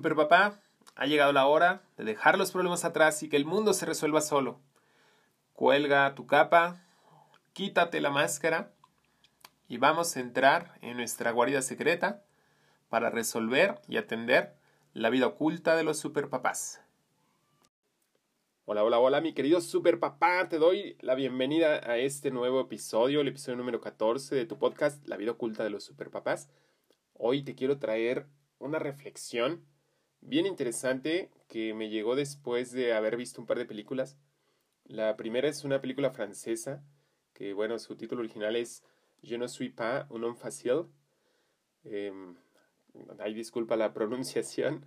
Super papá, ha llegado la hora de dejar los problemas atrás y que el mundo se resuelva solo. Cuelga tu capa, quítate la máscara y vamos a entrar en nuestra guarida secreta para resolver y atender la vida oculta de los superpapás. Hola, hola, hola, mi querido superpapá, te doy la bienvenida a este nuevo episodio, el episodio número 14 de tu podcast La vida oculta de los superpapás. Hoy te quiero traer una reflexión bien interesante que me llegó después de haber visto un par de películas. La primera es una película francesa que, bueno, su título original es Je ne suis pas un homme facile. Eh, ay, disculpa la pronunciación,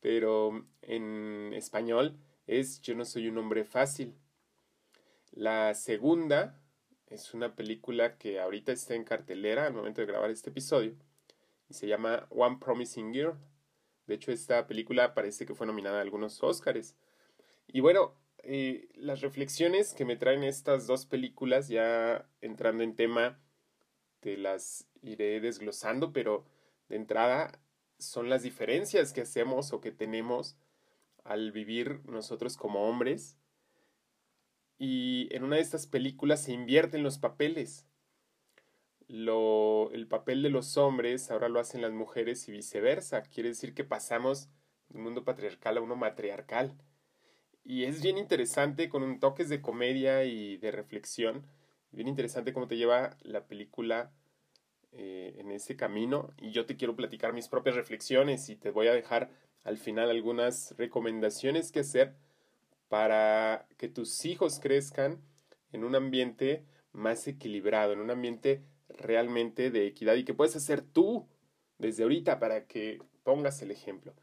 pero en español es Yo no soy un hombre fácil. La segunda es una película que ahorita está en cartelera al momento de grabar este episodio y se llama One Promising Girl. De hecho, esta película parece que fue nominada a algunos Oscars. Y bueno, eh, las reflexiones que me traen estas dos películas, ya entrando en tema, te las iré desglosando, pero de entrada son las diferencias que hacemos o que tenemos al vivir nosotros como hombres. Y en una de estas películas se invierten los papeles lo, el papel de los hombres ahora lo hacen las mujeres y viceversa. Quiere decir que pasamos de un mundo patriarcal a uno matriarcal. Y es bien interesante con un toques de comedia y de reflexión. Bien interesante cómo te lleva la película eh, en ese camino. Y yo te quiero platicar mis propias reflexiones y te voy a dejar al final algunas recomendaciones que hacer para que tus hijos crezcan en un ambiente más equilibrado, en un ambiente realmente de equidad y que puedes hacer tú desde ahorita para que pongas el ejemplo.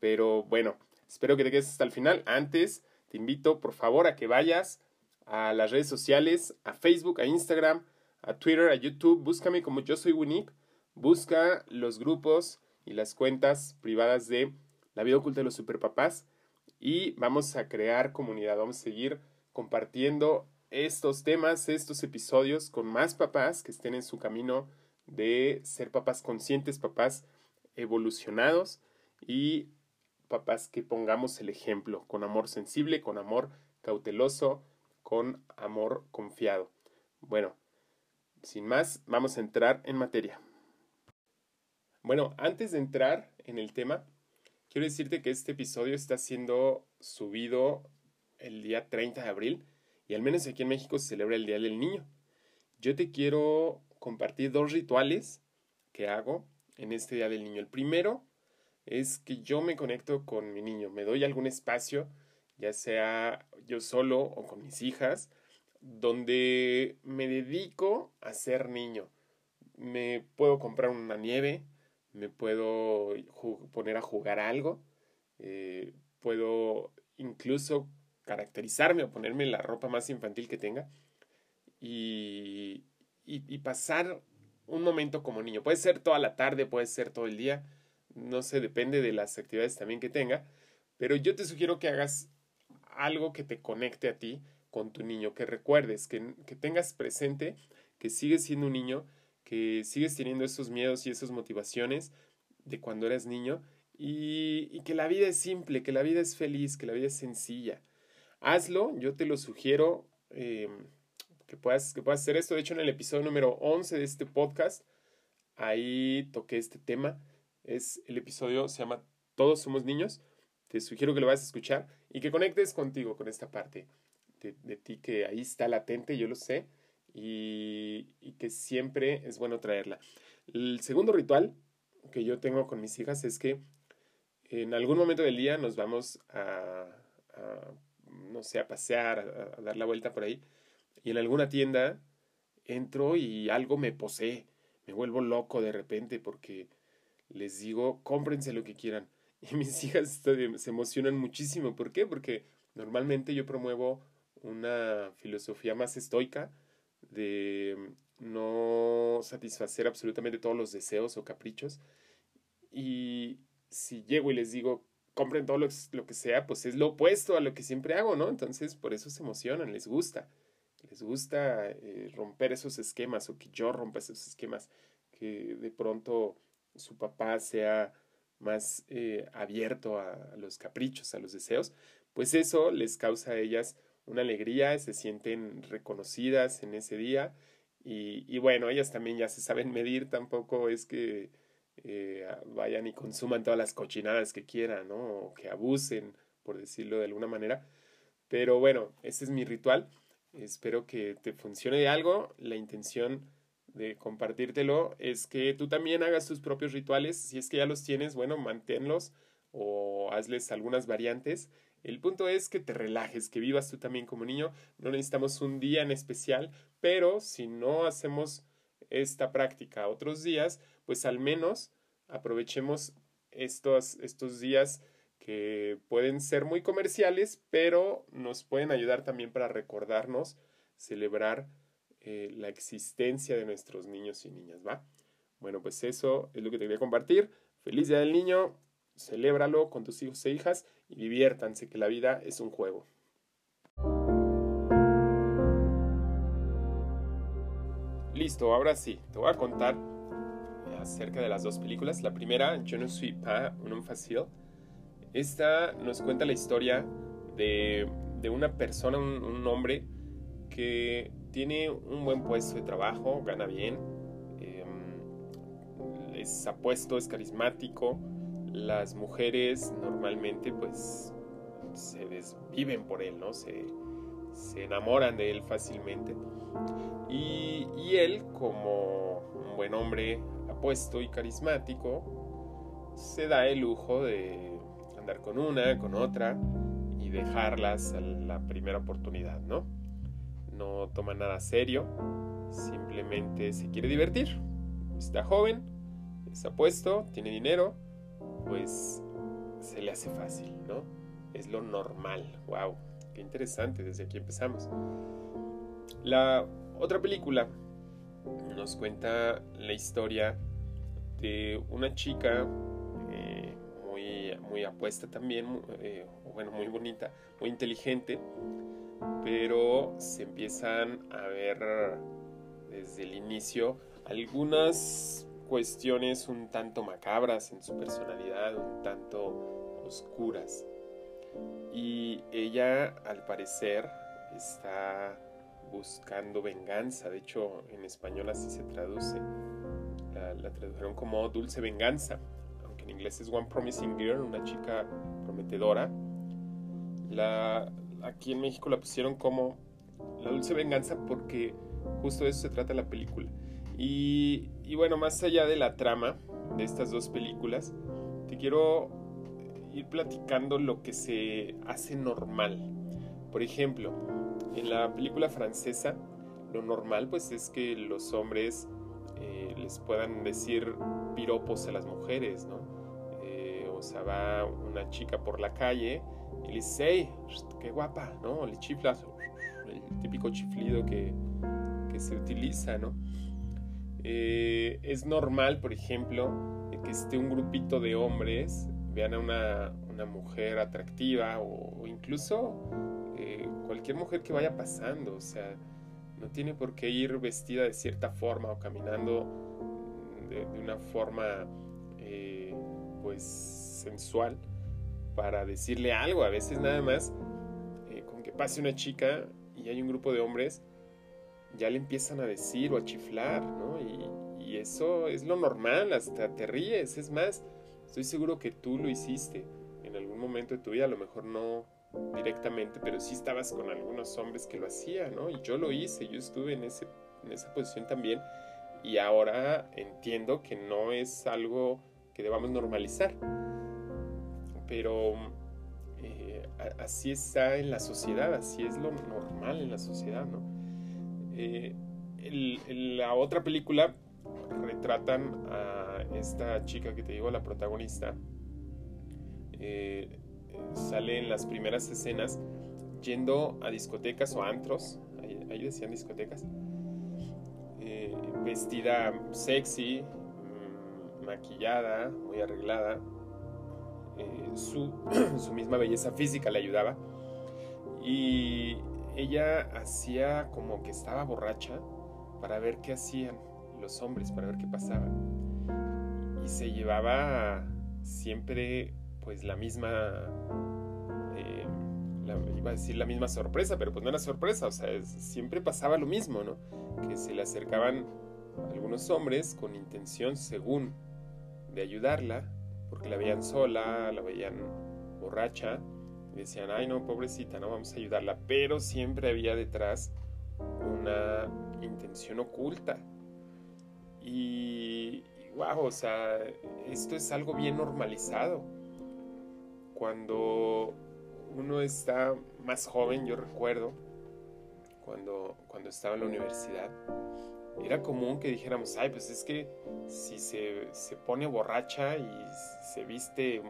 Pero bueno, espero que te quedes hasta el final. Antes, te invito por favor a que vayas a las redes sociales, a Facebook, a Instagram, a Twitter, a YouTube. Búscame como yo soy Winip. Busca los grupos y las cuentas privadas de la vida oculta de los superpapás y vamos a crear comunidad. Vamos a seguir compartiendo estos temas, estos episodios con más papás que estén en su camino de ser papás conscientes, papás evolucionados y papás que pongamos el ejemplo con amor sensible, con amor cauteloso, con amor confiado. Bueno, sin más, vamos a entrar en materia. Bueno, antes de entrar en el tema, quiero decirte que este episodio está siendo subido el día 30 de abril al menos aquí en México se celebra el Día del Niño. Yo te quiero compartir dos rituales que hago en este Día del Niño. El primero es que yo me conecto con mi niño, me doy algún espacio, ya sea yo solo o con mis hijas, donde me dedico a ser niño. Me puedo comprar una nieve, me puedo poner a jugar algo, eh, puedo incluso caracterizarme o ponerme la ropa más infantil que tenga y, y, pasar un momento como niño. Puede ser toda la tarde, puede ser todo el día, no sé, depende de las actividades también que tenga, pero yo te sugiero que hagas algo que te conecte a ti con tu niño, que recuerdes, que, que tengas presente que sigues siendo un niño, que sigues teniendo esos miedos y esas motivaciones de cuando eras niño y, y que la vida es simple, que la vida es feliz, que la vida es sencilla hazlo, yo te lo sugiero eh, que, puedas, que puedas hacer esto. De hecho, en el episodio número 11 de este podcast, ahí toqué este tema. Es el episodio, se llama Todos somos niños. Te sugiero que lo vayas a escuchar y que conectes contigo con esta parte de, ti que ahí está latente, yo lo sé, y, que siempre es bueno traerla. El segundo ritual que yo tengo con mis hijas es que en algún momento del día nos vamos a no sé, a pasear, a, dar la vuelta por ahí, y en alguna tienda entro y algo me posee, me vuelvo loco de repente porque les digo, cómprense lo que quieran. Y mis hijas se emocionan muchísimo. ¿Por qué? Porque normalmente yo promuevo una filosofía más estoica de no satisfacer absolutamente todos los deseos o caprichos. Y si llego y les digo, compren todo lo, que sea, pues es lo opuesto a lo que siempre hago, ¿no? Entonces, por eso se emocionan, les gusta. Les gusta eh, romper esos esquemas o que yo rompa esos esquemas, que de pronto su papá sea más eh, abierto a los caprichos, a los deseos, pues eso les causa a ellas una alegría, se sienten reconocidas en ese día y, y bueno, ellas también ya se saben medir, tampoco es que eh, vayan y consuman todas las cochinadas que quieran, ¿no? O que abusen, por decirlo de alguna manera. Pero bueno, ese es mi ritual. Espero que te funcione de algo. La intención de compartírtelo es que tú también hagas tus propios rituales. Si es que ya los tienes, bueno, manténlos o hazles algunas variantes. El punto es que te relajes, que vivas tú también como niño. No necesitamos un día en especial, pero si no hacemos esta práctica otros días, pues al menos aprovechemos estos, estos días que pueden ser muy comerciales, pero nos pueden ayudar también para recordarnos, celebrar eh, la existencia de nuestros niños y niñas, ¿va? Bueno, pues eso es lo que te quería compartir. Feliz Día del Niño, celébralo con tus hijos e hijas y diviértanse, que la vida es un juego. Listo, ahora sí, te voy a contar acerca de las dos películas. La primera, Je ne suis pas un homme facile. Esta nos cuenta la historia de, de una persona, un, hombre que tiene un buen puesto de trabajo, gana bien, em, es apuesto, es carismático. Las mujeres normalmente pues se desviven por él, ¿no? Se, se enamoran de él fácilmente. Y, él, como un buen hombre apuesto y carismático, se da el lujo de andar con una, con otra y dejarlas a la primera oportunidad, ¿no? No toma nada serio, simplemente se quiere divertir. Está joven, es apuesto, tiene dinero, pues se le hace fácil, ¿no? Es lo normal. ¡Wow! Qué interesante, desde aquí empezamos. La otra película nos cuenta la historia de una chica eh, muy, muy apuesta también, eh, bueno, muy bonita, muy inteligente, pero se empiezan a ver desde el inicio algunas cuestiones un tanto macabras en su personalidad, un tanto oscuras. Y ella, al parecer, está buscando venganza. De hecho, en español así se traduce. La, tradujeron como Dulce Venganza, aunque en inglés es One Promising Girl, una chica prometedora. La, aquí en México la pusieron como La Dulce Venganza porque justo de eso se trata la película. Y, y bueno, más allá de la trama de estas dos películas, te quiero ir platicando lo que se hace normal. Por ejemplo, en la película francesa, lo normal pues es que los hombres eh, les puedan decir piropos a las mujeres, ¿no? Eh, o sea, va una chica por la calle y le dice, hey, qué guapa, ¿no? Le chiflas, el típico chiflido que, que se utiliza, ¿no? Eh, es normal, por ejemplo, que esté un grupito de hombres, vean a una, una mujer atractiva o, incluso cualquier mujer que vaya pasando, o sea, no tiene por qué ir vestida de cierta forma o caminando de, una forma eh, pues sensual para decirle algo. A veces nada más eh, con que pase una chica y hay un grupo de hombres, ya le empiezan a decir o a chiflar, ¿no? Y, y eso es lo normal, hasta te ríes. Es más, estoy seguro que tú lo hiciste en algún momento de tu vida, a lo mejor no directamente, pero sí estabas con algunos hombres que lo hacían, ¿no? Y yo lo hice, yo estuve en, ese, en esa posición también y ahora entiendo que no es algo que debamos normalizar, pero eh, así está en la sociedad, así es lo normal en la sociedad, ¿no? Eh, la otra película retratan a esta chica que te digo, la protagonista, eh, sale en las primeras escenas yendo a discotecas o antros, ahí, decían discotecas, eh, vestida sexy, mm, maquillada, muy arreglada, eh, su, su misma belleza física le ayudaba. Y ella hacía como que estaba borracha para ver qué hacían los hombres, para ver qué pasaba. Y se llevaba siempre pues la misma, eh, iba a decir la misma sorpresa, pero pues no era sorpresa, o sea, siempre pasaba lo mismo, ¿no? Que se le acercaban algunos hombres con intención, según, de ayudarla, porque la veían sola, la veían borracha, y decían, ay no, pobrecita, no vamos a ayudarla, pero siempre había detrás una intención oculta. Y, wow, o sea, esto es algo bien normalizado. Cuando uno está más joven, yo recuerdo, cuando, cuando estaba en la universidad, era común que dijéramos, ay, pues es que si se, se pone borracha y se viste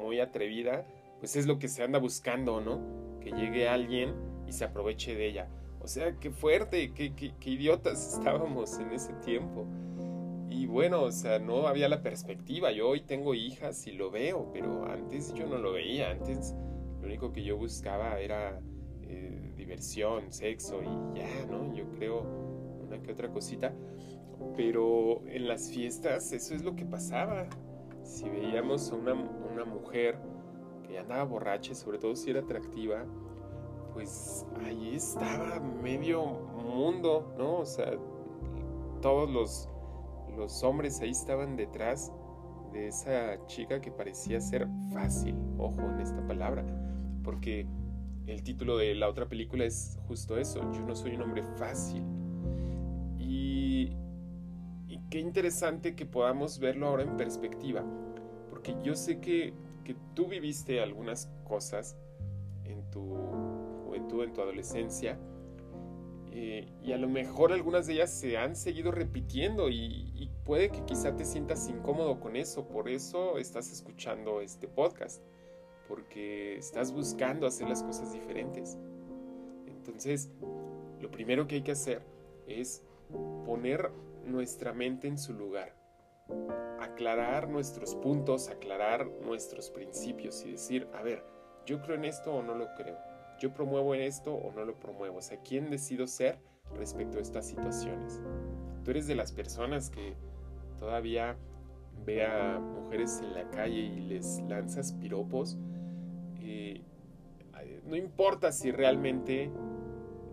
muy atrevida, pues es lo que se anda buscando, ¿no? Que llegue alguien y se aproveche de ella. O sea, qué fuerte, qué, qué, qué, idiotas estábamos en ese tiempo. Y bueno, o sea, no había la perspectiva. Yo hoy tengo hijas y lo veo, pero antes yo no lo veía. Antes lo único que yo buscaba era eh, diversión, sexo y ya, ¿no? Yo creo una que otra cosita. Pero en las fiestas eso es lo que pasaba. Si veíamos a una, una mujer que andaba borracha, sobre todo si era atractiva, pues ahí estaba medio mundo, ¿no? O sea, todos los, los hombres ahí estaban detrás de esa chica que parecía ser fácil, ojo en esta palabra, porque el título de la otra película es justo eso, yo no soy un hombre fácil. Y, qué interesante que podamos verlo ahora en perspectiva, porque yo sé que que tú viviste algunas cosas en tu juventud, en tu adolescencia, eh, y a lo mejor algunas de ellas se han seguido repitiendo y, y, puede que quizá te sientas incómodo con eso, por eso estás escuchando este podcast, porque estás buscando hacer las cosas diferentes. Entonces, lo primero que hay que hacer es poner nuestra mente en su lugar aclarar nuestros puntos, aclarar nuestros principios y decir, a ver, yo creo en esto o no lo creo, yo promuevo en esto o no lo promuevo, o sea, ¿quién decido ser respecto a estas situaciones? Tú eres de las personas que todavía ve a mujeres en la calle y les lanzas piropos, eh, no importa si realmente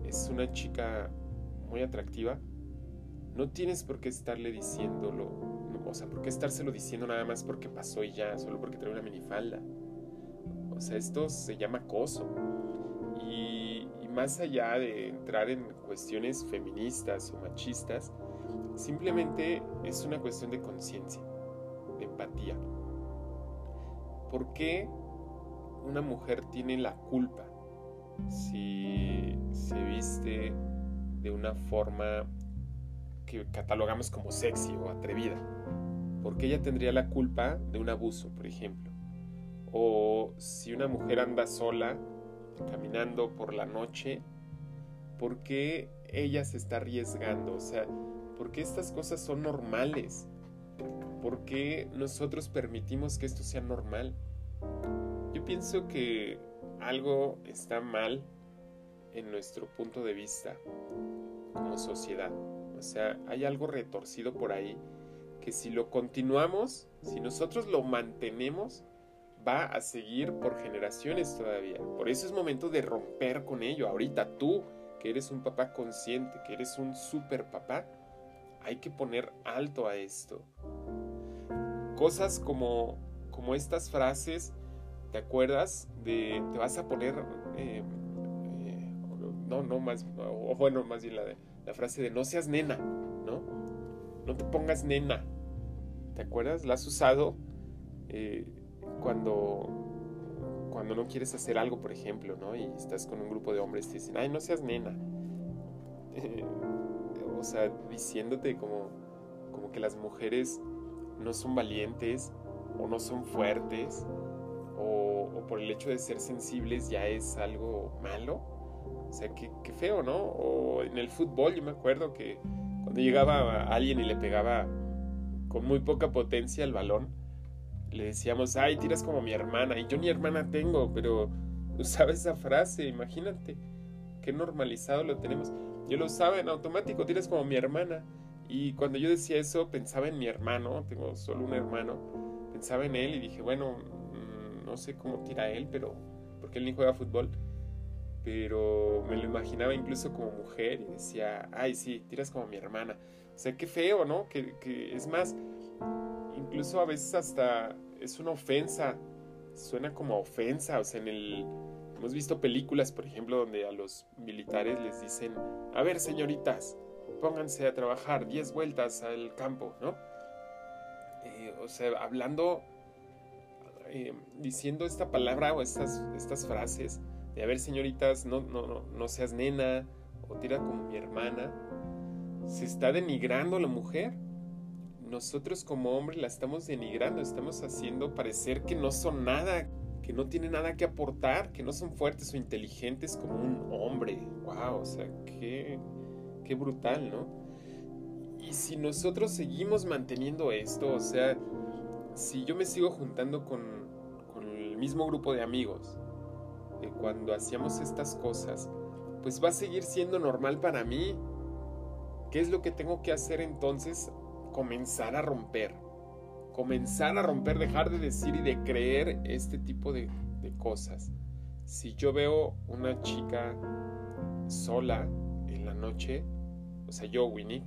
es una chica muy atractiva, no tienes por qué estarle diciéndolo o sea, ¿por qué estárselo diciendo nada más porque pasó y ya, solo porque trae una minifalda? O sea, esto se llama acoso. Más allá de entrar en cuestiones feministas o machistas, simplemente es una cuestión de conciencia, de empatía. ¿Por qué una mujer tiene la culpa si se viste de una forma que catalogamos como sexy o atrevida? porque ella tendría la culpa de un abuso, por ejemplo. O si una mujer anda sola, caminando por la noche, ¿por qué ella se está arriesgando? O sea, ¿por qué estas cosas son normales? ¿Por qué nosotros permitimos que esto sea normal? Yo pienso que algo está mal en nuestro punto de vista como sociedad. O sea, hay algo retorcido por ahí que si lo continuamos, si nosotros lo mantenemos, va a seguir por generaciones todavía. Por eso es momento de romper con ello. Ahorita tú, que eres un papá consciente, que eres un super papá, hay que poner alto a esto. Cosas como, como estas frases, ¿te acuerdas? De te vas a poner, eh, eh, no, no, más, o bueno, más bien la, la frase de no seas nena, ¿no? No te pongas nena, ¿Te acuerdas? La has usado eh, cuando, cuando no quieres hacer algo, por ejemplo, ¿no? Y estás con un grupo de hombres y dicen, ay, no seas nena. o sea, diciéndote como, como que las mujeres no son valientes o no son fuertes o, o, por el hecho de ser sensibles ya es algo malo. O sea, qué, qué feo, ¿no? O en el fútbol yo me acuerdo que cuando llegaba alguien y le pegaba con muy poca potencia el balón, le decíamos, ay, tiras como mi hermana. Y yo ni hermana tengo, pero usaba esa frase, imagínate, qué normalizado lo tenemos. Yo lo usaba en automático, tiras como mi hermana. Y cuando yo decía eso, pensaba en mi hermano, tengo solo un hermano, pensaba en él y dije, bueno, mm, no sé cómo tira él, pero porque él ni juega fútbol, pero me lo imaginaba incluso como mujer y decía, ay, sí, tiras como mi hermana. O sea, qué feo, ¿no? Que, que es más, incluso a veces hasta es una ofensa, suena como ofensa, o sea, en el... Hemos visto películas, por ejemplo, donde a los militares les dicen, a ver, señoritas, pónganse a trabajar 10 vueltas al campo, ¿no? Eh, o sea, hablando, eh, diciendo esta palabra o estas, frases de, a ver, señoritas, no, seas nena o tira como mi hermana, se está denigrando a la mujer nosotros como hombres la estamos denigrando, estamos haciendo parecer que no son nada, que no tienen nada que aportar, que no son fuertes o inteligentes como un hombre. ¡Wow! O sea, qué, qué brutal, ¿no? Y si nosotros seguimos manteniendo esto, o sea, si yo me sigo juntando con, con el mismo grupo de amigos, de cuando hacíamos estas cosas, pues va a seguir siendo normal para mí. ¿Qué es lo que tengo que hacer entonces comenzar a romper. Comenzar a romper, dejar de decir y de creer este tipo de, cosas. Si yo veo una chica sola en la noche, o sea, yo, Winnick,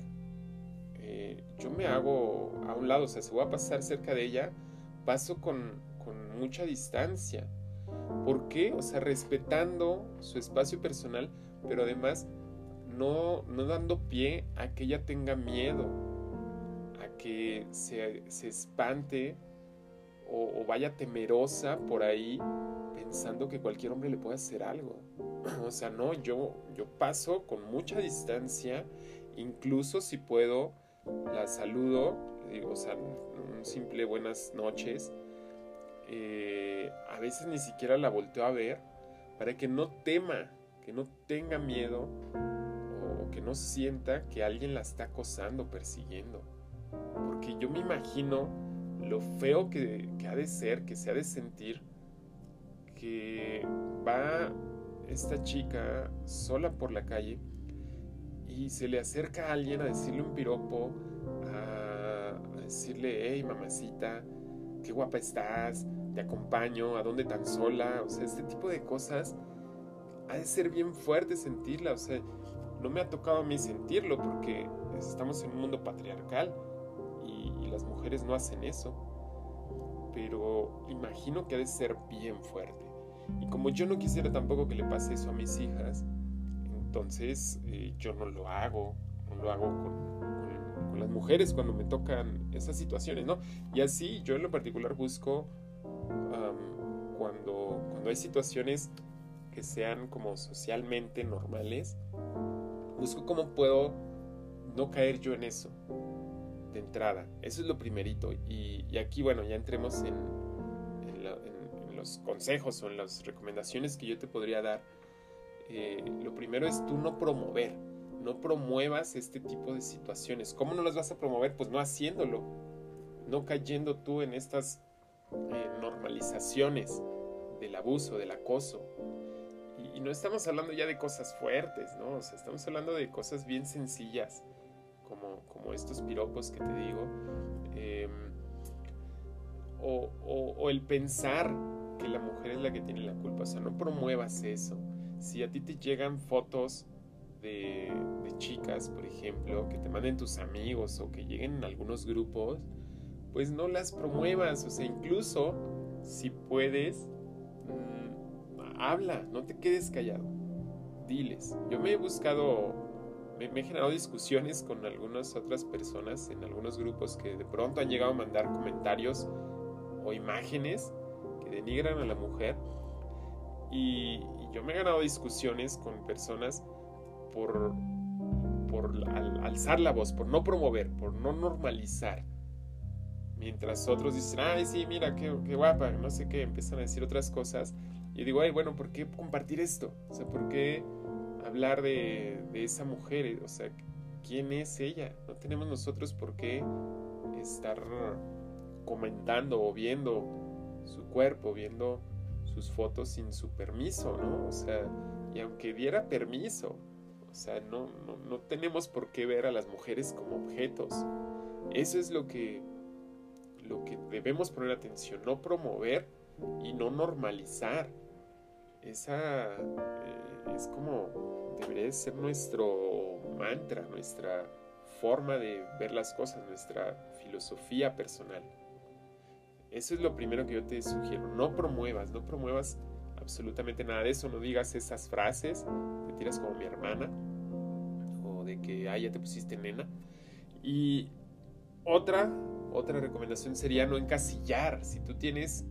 eh, yo me hago a un lado, o sea, si voy a pasar cerca de ella, paso con, mucha distancia. ¿Por qué? O sea, respetando su espacio personal, pero además no dando pie a que ella tenga miedo, que se, espante o, vaya temerosa por ahí pensando que cualquier hombre le puede hacer algo. O sea, no, yo, yo paso con mucha distancia, incluso si puedo, la saludo, digo, o sea, un simple buenas noches. Eh, a veces ni siquiera la volteo a ver para que no tema, que no tenga miedo o que no sienta que alguien la está acosando, persiguiendo. Yo me imagino lo feo que, ha de ser, que se ha de sentir, que va esta chica sola por la calle y se le acerca a alguien a decirle un piropo, a, decirle, hey mamacita, qué guapa estás, te acompaño, a dónde tan sola, o sea, este tipo de cosas ha de ser bien fuerte sentirla, o sea, no me ha tocado a mí sentirlo porque estamos en un mundo patriarcal las mujeres no hacen eso. Pero imagino que ha de ser bien fuerte. Y como yo no quisiera tampoco que le pase eso a mis hijas, entonces eh, yo no lo hago, no lo hago con, las mujeres cuando me tocan esas situaciones, ¿no? Y así yo en lo particular busco cuando, cuando hay situaciones que sean como socialmente normales, busco cómo puedo no caer yo en eso entrada. Eso es lo primerito. Y, aquí, bueno, ya entremos en, los consejos o en las recomendaciones que yo te podría dar. Eh, lo primero es tú no promover, no promuevas este tipo de situaciones. ¿Cómo no las vas a promover? Pues no haciéndolo, no cayendo tú en estas eh, normalizaciones del abuso, del acoso. Y, y, no estamos hablando ya de cosas fuertes, ¿no? O sea, estamos hablando de cosas bien sencillas como, estos piropos que te digo, em, o, el pensar que la mujer es la que tiene la culpa, o sea, no promuevas eso. Si a ti te llegan fotos de, chicas, por ejemplo, que te manden tus amigos o que lleguen en algunos grupos, pues no las promuevas, o sea, incluso si puedes, mm, habla, no te quedes callado, diles. Yo me he buscado me, he generado discusiones con algunas otras personas en algunos grupos que de pronto han llegado a mandar comentarios o imágenes que denigran a la mujer. Y, yo me he ganado discusiones con personas por, por alzar la voz, por no promover, por no normalizar. Mientras otros dicen, ay, sí, mira, qué, qué guapa, no sé qué, empiezan a decir otras cosas. Y digo, ay, bueno, ¿por qué compartir esto? O sea, ¿por qué hablar de, esa mujer, o sea, ¿quién es ella? No tenemos nosotros por qué estar comentando o viendo su cuerpo, viendo sus fotos sin su permiso, ¿no? O sea, y aunque diera permiso, o sea, no, no, no tenemos por qué ver a las mujeres como objetos. Eso es lo que, lo que debemos poner atención, no promover y no normalizar. Esa eh, es como debería ser nuestro mantra, nuestra forma de ver las cosas, nuestra filosofía personal. Eso es lo primero que yo te sugiero. No promuevas, no promuevas absolutamente nada de eso. No digas esas frases, te tiras como mi hermana, o de que, ah, ya te pusiste nena. Y otra, otra recomendación sería no encasillar. Si tú tienes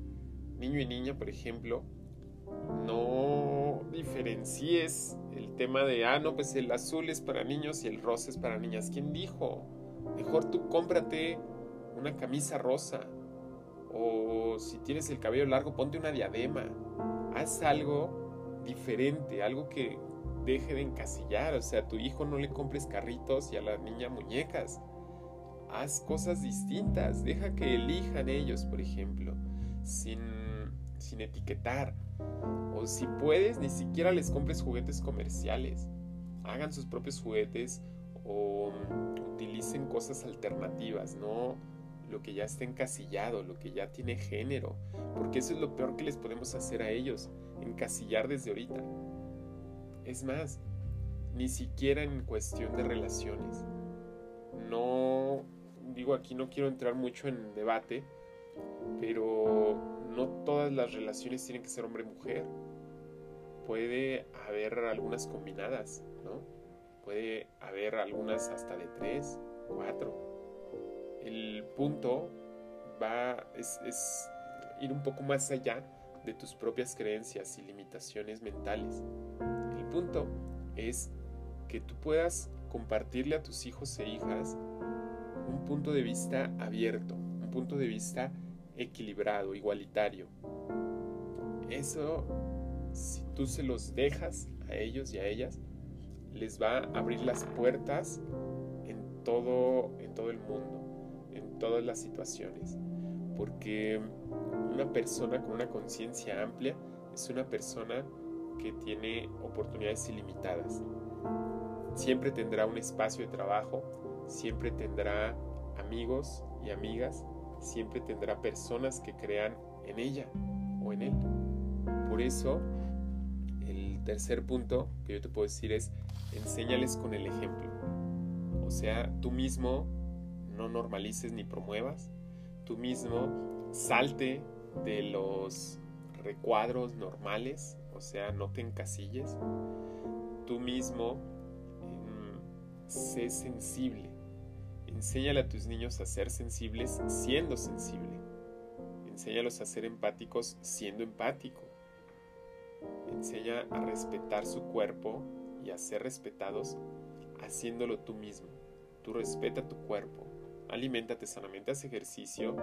niño y niña, por ejemplo, no diferencies el tema de, ah, no, pues el azul es para niños y el rosa es para niñas. ¿Quién dijo? Mejor tú cómprate una camisa rosa. O si tienes el cabello largo, ponte una diadema. Haz algo diferente, algo que deje de encasillar. O sea, a tu hijo no le compres carritos y a la niña muñecas haz cosas distintas, deja que elijan ellos, por ejemplo, sin, sin etiquetar. O si puedes, ni siquiera les compres juguetes comerciales. Hagan sus propios juguetes o utilicen cosas alternativas, no lo que ya está encasillado, lo que ya tiene género, porque eso es lo peor que les podemos hacer a ellos, encasillar desde ahorita. Es más, ni siquiera en cuestión de relaciones. No digo, aquí no quiero entrar mucho en debate, pero no todas las relaciones tienen que ser hombre-mujer. Puede haber algunas combinadas, ¿no? Puede haber algunas hasta de tres, cuatro. El punto va, es, es ir un poco más allá de tus propias creencias y limitaciones mentales. El punto es que tú puedas compartirle a tus hijos e hijas un punto de vista abierto, un punto de vista equilibrado, igualitario. Eso, si tú se los dejas a ellos y a ellas, les va a abrir las puertas en todo, en todo el mundo, en todas las situaciones. Porque una persona con una conciencia amplia es una persona que tiene oportunidades ilimitadas. Siempre tendrá un espacio de trabajo, siempre tendrá amigos y amigas, siempre tendrá personas que crean en ella o en él. Por eso, el tercer punto que yo te puedo decir es, enséñales con el ejemplo. O sea, tú mismo no normalices ni promuevas, tú mismo salte de los recuadros normales, o sea, no te encasilles, tú mismo mm, sé sensible, Enséñale a tus niños a ser sensibles siendo sensible. Enséñalos a ser empáticos siendo empático. Enseña a respetar su cuerpo y a ser respetados haciéndolo tú mismo. Tú respeta tu cuerpo. Aliméntate sanamente, haz ejercicio.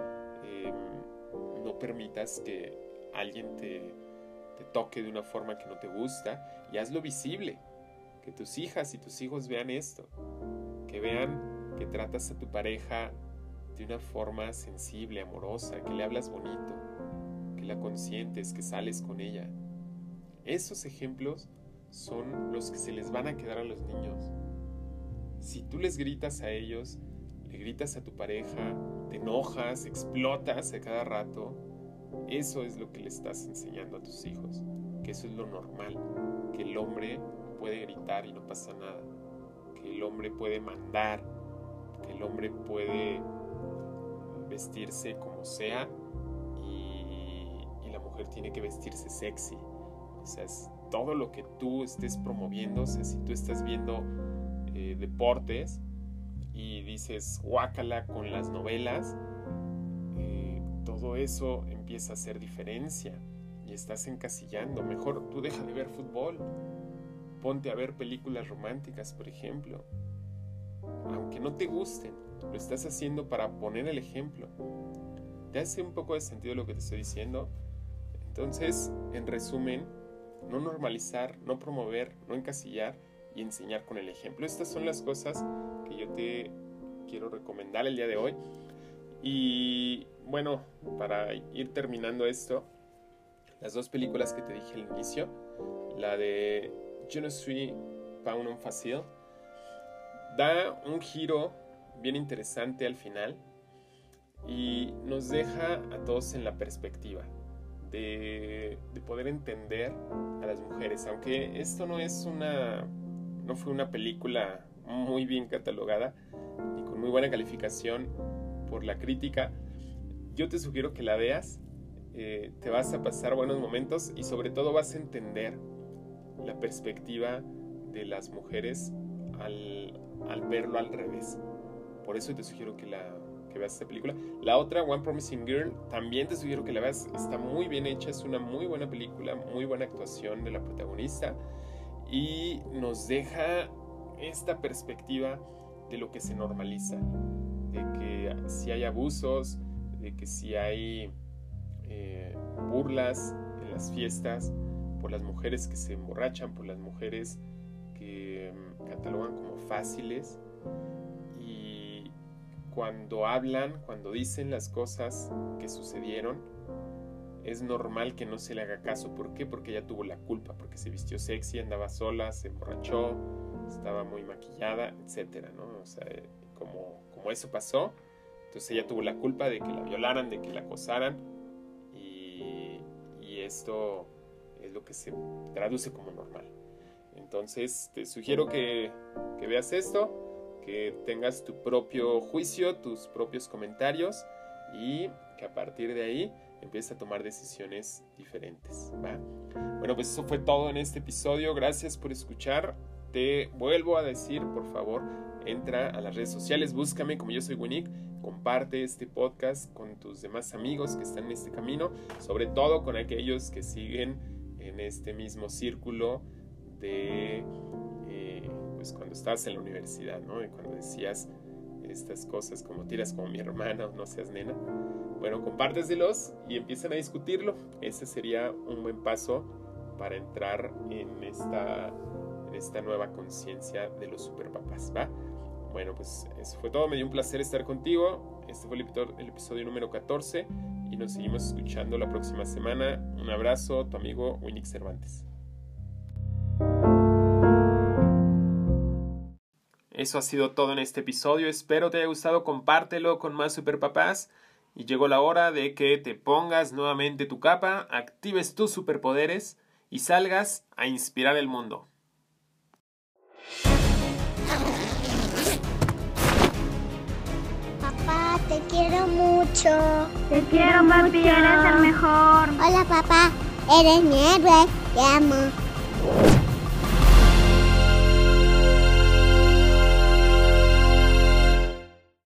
Em, no permitas que alguien te toque de una forma que no te gusta y hazlo visible. Que tus hijas y tus hijos vean esto. Que vean que tratas a tu pareja de una forma sensible, amorosa, que le hablas bonito, que la consientes, que sales con ella. Esos ejemplos son los que se les van a quedar a los niños. Si tú les gritas a ellos, le gritas a tu pareja, te enojas, explotas a cada rato, eso es lo que le estás enseñando a tus hijos, que eso es lo normal, que el hombre puede gritar y no pasa nada, que el hombre puede mandar el hombre puede vestirse como sea y, la mujer tiene que vestirse sexy. O sea, es todo lo que tú estés promoviendo, o sea, si tú estás viendo eh, deportes y dices guácala con las novelas, eh, todo eso empieza a hacer diferencia y estás encasillando. Mejor tú deja de ver fútbol, ponte a ver películas románticas, por ejemplo aunque no te gusten, lo estás haciendo para poner el ejemplo. ¿Te hace un poco de sentido lo que te estoy diciendo? Entonces, en resumen, no normalizar, no promover, no encasillar y enseñar con el ejemplo. Estas son las cosas que yo te quiero recomendar el día de hoy. Y bueno, para ir terminando esto, las dos películas que te dije al inicio, la de Je ne suis pas un da un giro bien interesante al final y nos deja a todos en la perspectiva de, de, poder entender a las mujeres. Aunque esto no es una, no fue una película muy bien catalogada y con muy buena calificación por la crítica, yo te sugiero que la veas. Eh, te vas a pasar buenos momentos y sobre todo vas a entender la perspectiva de las mujeres al, al verlo al revés. Por eso te sugiero que la, que veas esta película. La otra, One Promising Girl, también te sugiero que la veas. Está muy bien hecha, es una muy buena película, muy buena actuación de la protagonista y nos deja esta perspectiva de lo que se normaliza, de que si hay abusos, de que si hay eh, burlas en las fiestas por las mujeres que se emborrachan, por las mujeres que mm, catalogan como fáciles cuando hablan, cuando dicen las cosas que sucedieron, es normal que no se le haga caso. ¿Por qué? Porque ella tuvo la culpa, porque se vistió sexy, andaba sola, se emborrachó, estaba muy maquillada, etcétera, ¿no? O sea, como, como eso pasó, entonces ella tuvo la culpa de que la violaran, de que la acosaran, y, y esto es lo que se traduce como normal. Entonces, te sugiero que, veas esto que tengas tu propio juicio, tus propios comentarios y que a partir de ahí empieces a tomar decisiones diferentes. Bueno, pues eso fue todo en este episodio. Gracias por escuchar. Te vuelvo a decir, por favor, entra a las redes sociales, búscame como yo soy Winnick, comparte este podcast con tus demás amigos que están en este camino, sobre todo con aquellos que siguen en este mismo círculo de pues, cuando estabas en la universidad, ¿no? Y cuando decías estas cosas como tiras como mi hermana o no seas nena. Bueno, compárteselos y empiezan a discutirlo. Ese sería un buen paso para entrar en esta, esta nueva conciencia de los superpapás, ¿va? Bueno, pues eso fue todo. Me dio un placer estar contigo. Este fue el, episodio número 14 y nos seguimos escuchando la próxima semana. Un abrazo, tu amigo Winnick Cervantes. Eso ha sido todo en este episodio. Espero te haya gustado. Compártelo con más superpapás. Y llegó la hora de que te pongas nuevamente tu capa, actives tus superpoderes y salgas a inspirar el mundo. Papá, te quiero mucho. Te quiero, papi, eres el mejor. Hola, papá, eres mi héroe. Te amo.